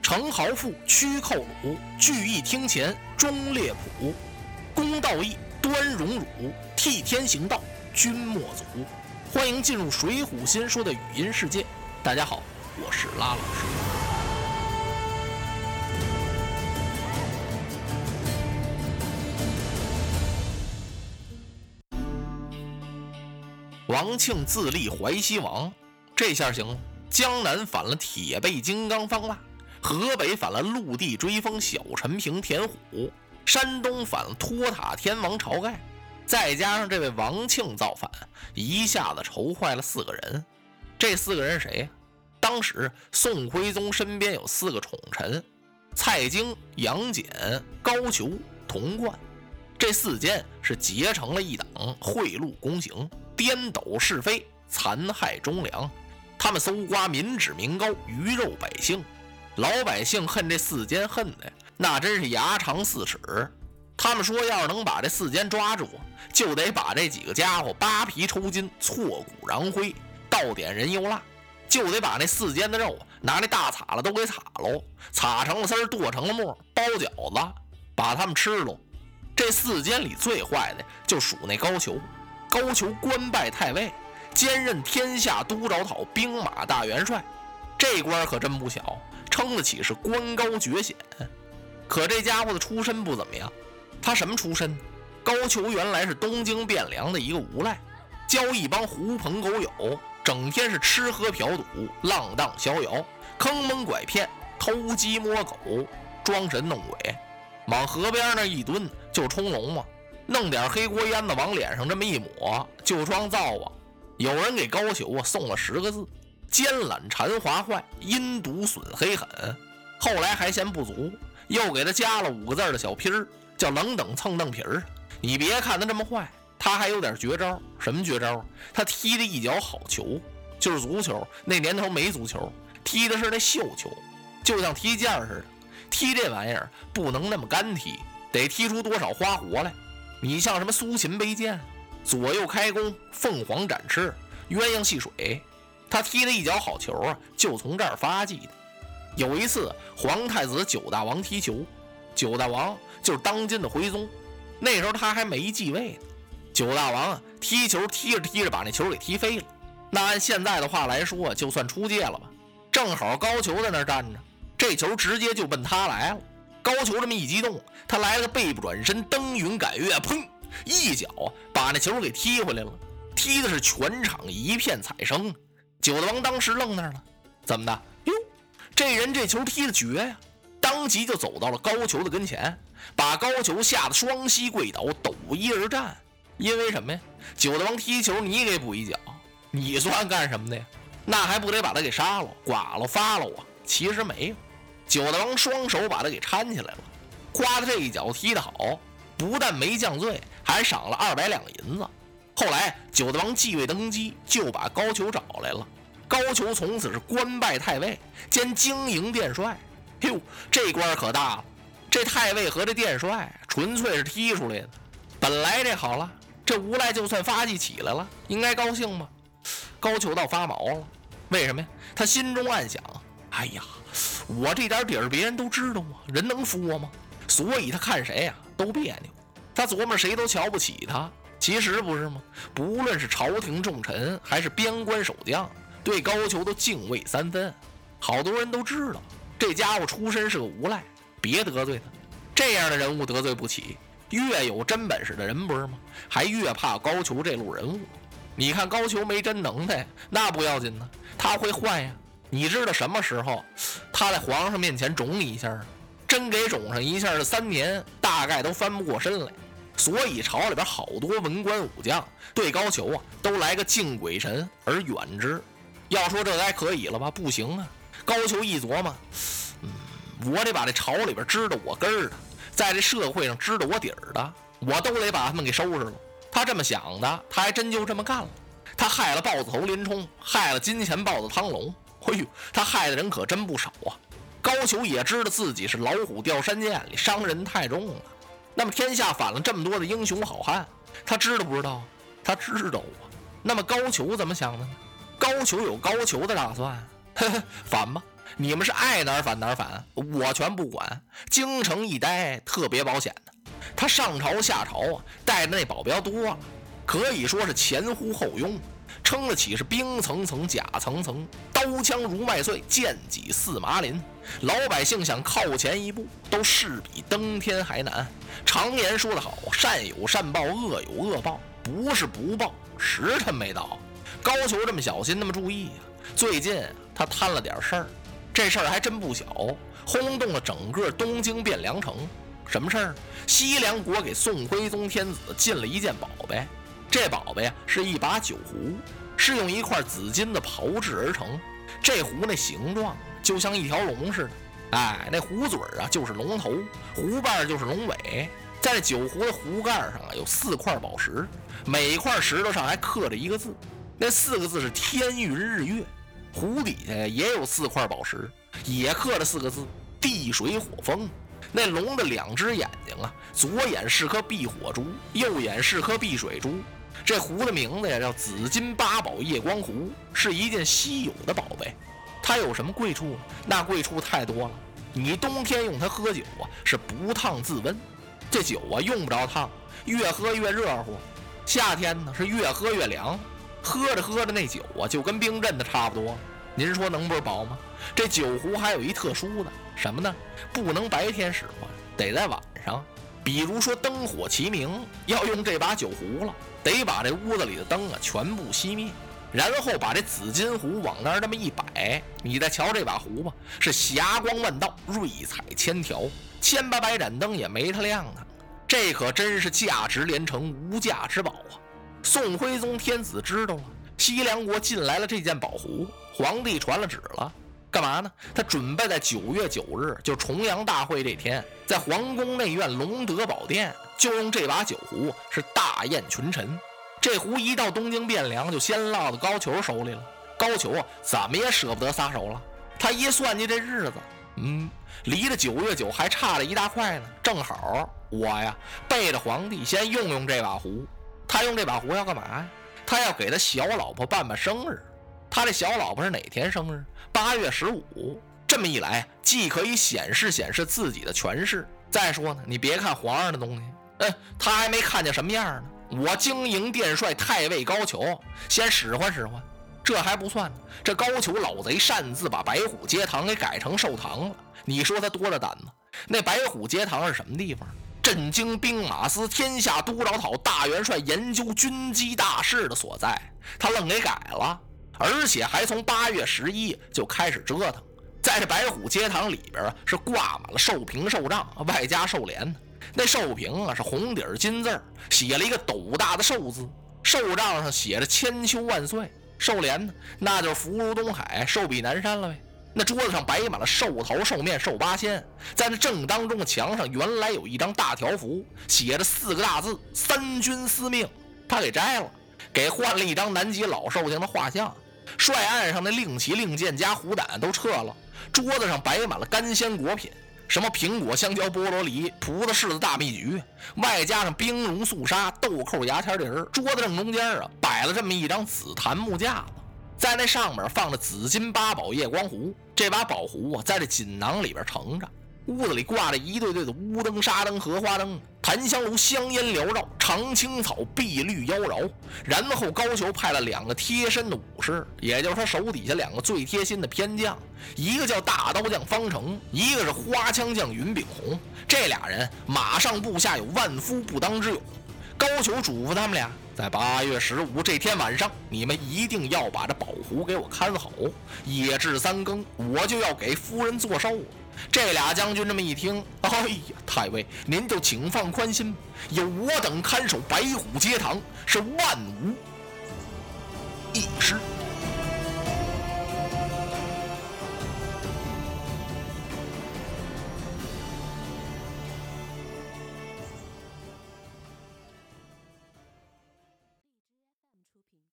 程豪富，屈寇虏，聚义厅前，忠烈谱，公道义，端荣辱，替天行道，君莫阻。欢迎进入《水浒新说》的语音世界。大家好，我是拉老师。王庆自立淮西王，这下行了。江南反了铁背金刚方腊。河北反了陆地追风小陈平田虎，山东反了托塔天王晁盖，再加上这位王庆造反，一下子愁坏了四个人。这四个人是谁呀？当时宋徽宗身边有四个宠臣：蔡京、杨戬、高俅、童贯。这四监是结成了一党，贿赂公行，颠倒是非，残害忠良。他们搜刮民脂民膏，鱼肉百姓。老百姓恨这四监恨的，那真是牙长四尺。他们说，要是能把这四监抓住，就得把这几个家伙扒皮抽筋、挫骨扬灰、倒点人油蜡，就得把那四监的肉拿那大叉子都给擦喽，擦成了丝儿，剁成了末，包饺子，把他们吃喽。这四监里最坏的就属那高俅。高俅官拜太尉，兼任天下都招讨兵马大元帅，这官可真不小。称得起是官高爵显，可这家伙的出身不怎么样。他什么出身？高俅原来是东京汴梁的一个无赖，交一帮狐朋狗友，整天是吃喝嫖赌、浪荡逍遥、坑蒙拐骗、偷鸡摸狗、装神弄鬼，往河边那一蹲就冲龙嘛，弄点黑锅烟子往脸上这么一抹就装造啊。有人给高俅啊送了十个字。奸懒馋滑坏，阴毒损黑狠。后来还嫌不足，又给他加了五个字的小批儿，叫冷等蹭蹬皮儿。你别看他这么坏，他还有点绝招。什么绝招？他踢的一脚好球，就是足球。那年头没足球，踢的是那绣球，就像踢毽似的。踢这玩意儿不能那么干踢，得踢出多少花活来。你像什么苏秦背剑、左右开弓、凤凰展翅、鸳鸯戏水。他踢了一脚好球啊，就从这儿发迹的。有一次，皇太子九大王踢球，九大王就是当今的徽宗，那时候他还没继位呢。九大王啊，踢球踢着踢着，把那球给踢飞了。那按现在的话来说，就算出界了吧。正好高俅在那儿站着，这球直接就奔他来了。高俅这么一激动，他来了个背不转身，登云赶月，砰，一脚把那球给踢回来了，踢的是全场一片彩声。九大王当时愣那儿了，怎么的？哟，这人这球踢的绝呀！当即就走到了高俅的跟前，把高俅吓得双膝跪倒，抖衣而战。因为什么呀？九大王踢球，你给补一脚，你算干什么的呀？那还不得把他给杀了、剐了、发了啊？其实没有，九大王双手把他给搀起来了，夸他这一脚踢得好，不但没降罪，还赏了二百两银子。后来九大王继位登基，就把高俅找来了。高俅从此是官拜太尉兼经营殿帅。哟，这官可大了！这太尉和这殿帅纯粹是踢出来的。本来这好了，这无赖就算发迹起来了，应该高兴吗？高俅倒发毛了。为什么呀？他心中暗想：哎呀，我这点底儿别人都知道吗，人能服我吗？所以他看谁呀都别扭。他琢磨谁都瞧不起他。其实不是吗？不论是朝廷重臣还是边关守将，对高俅都敬畏三分。好多人都知道这家伙出身是个无赖，别得罪他。这样的人物得罪不起。越有真本事的人不是吗？还越怕高俅这路人物。你看高俅没真能耐，那不要紧呢，他会换呀。你知道什么时候他在皇上面前肿你一下？真给肿上一下，这三年大概都翻不过身来。所以朝里边好多文官武将对高俅啊都来个敬鬼神而远之。要说这该可以了吧？不行啊！高俅一琢磨，嗯，我得把这朝里边知道我根儿的，在这社会上知道我底儿的，我都得把他们给收拾了。他这么想的，他还真就这么干了。他害了豹子头林冲，害了金钱豹子汤龙。嘿呦，他害的人可真不少啊！高俅也知道自己是老虎掉山涧里，伤人太重了。那么天下反了这么多的英雄好汉，他知道不知道？他知道啊。那么高俅怎么想的呢？高俅有高俅的打算，反吧，你们是爱哪儿反哪儿反，我全不管。京城一待特别保险的，他上朝下朝啊，带的那保镖多了，可以说是前呼后拥。撑得起是兵层层甲层层，刀枪如麦穗，剑戟似麻林。老百姓想靠前一步，都势比登天还难。常言说得好，善有善报，恶有恶报，不是不报，时辰没到。高俅这么小心，那么注意呀。最近他摊了点事儿，这事儿还真不小，轰动了整个东京汴梁城。什么事儿？西凉国给宋徽宗天子进了一件宝贝。这宝贝呀，是一把酒壶，是用一块紫金的炮制而成。这壶那形状就像一条龙似的，哎，那壶嘴啊就是龙头，壶瓣就是龙尾。在这酒壶的壶盖上啊，有四块宝石，每一块石头上还刻着一个字，那四个字是天云日月。壶底下也有四块宝石，也刻着四个字地水火风。那龙的两只眼睛啊，左眼是颗避火珠，右眼是颗避水珠。这壶的名字呀叫紫金八宝夜光壶，是一件稀有的宝贝。它有什么贵处？那贵处太多了。你冬天用它喝酒啊，是不烫自温。这酒啊用不着烫，越喝越热乎。夏天呢是越喝越凉，喝着喝着那酒啊就跟冰镇的差不多。您说能不是宝吗？这酒壶还有一特殊的什么呢？不能白天使唤，得在晚上。比如说灯火齐明，要用这把酒壶了，得把这屋子里的灯啊全部熄灭，然后把这紫金壶往那儿这么一摆，你再瞧这把壶吧，是霞光万道，瑞彩千条，千八百盏灯也没它亮啊。这可真是价值连城，无价之宝啊！宋徽宗天子知道了，西凉国进来了这件宝壶，皇帝传了旨了。干嘛呢？他准备在九月九日，就重阳大会这天，在皇宫内院隆德宝殿，就用这把酒壶是大宴群臣。这壶一到东京汴梁，就先落到高俅手里了。高俅啊，怎么也舍不得撒手了。他一算计这日子，嗯，离着九月九还差了一大块呢。正好我呀，背着皇帝先用用这把壶。他用这把壶要干嘛呀？他要给他小老婆办办生日。他这小老婆是哪天生日？八月十五。这么一来，既可以显示显示自己的权势。再说呢，你别看皇上的东西，嗯，他还没看见什么样呢。我经营殿帅太尉高俅先使唤使唤，这还不算呢。这高俅老贼擅自把白虎节堂给改成寿堂了。你说他多大胆子？那白虎节堂是什么地方？震惊兵马司天下都老讨大元帅研究军机大事的所在。他愣给改了。而且还从八月十一就开始折腾，在这白虎街堂里边啊，是挂满了寿屏寿帐，外加寿联那寿屏啊是红底金字写了一个斗大的寿字，寿帐上写着千秋万岁。寿联呢，那就福如东海，寿比南山了呗。那桌子上摆满了寿头、寿面、寿八仙，在那正当中的墙上，原来有一张大条幅，写着四个大字“三军司命”，他给摘了，给换了一张南极老寿星的画像。帅案上的令旗、令箭加虎胆都撤了，桌子上摆满了干鲜果品，什么苹果、香蕉、菠萝、梨、葡萄、柿子、大蜜橘，外加上冰蓉、素沙、豆蔻、牙签梨儿。桌子正中间啊，摆了这么一张紫檀木架子，在那上面放着紫金八宝夜光壶，这把宝壶啊，在这锦囊里边盛着。屋子里挂着一对对的乌灯、纱灯、荷花灯，檀香炉香烟缭绕，长青草碧绿妖娆。然后高俅派了两个贴身的武士，也就是他手底下两个最贴心的偏将，一个叫大刀将方成，一个是花枪将云炳红。这俩人马上部下有万夫不当之勇。高俅嘱咐他们俩，在八月十五这天晚上，你们一定要把这宝壶给我看好，夜至三更，我就要给夫人做寿了。这俩将军这么一听，哎呀，太尉您就请放宽心，有我等看守白虎街堂，是万无。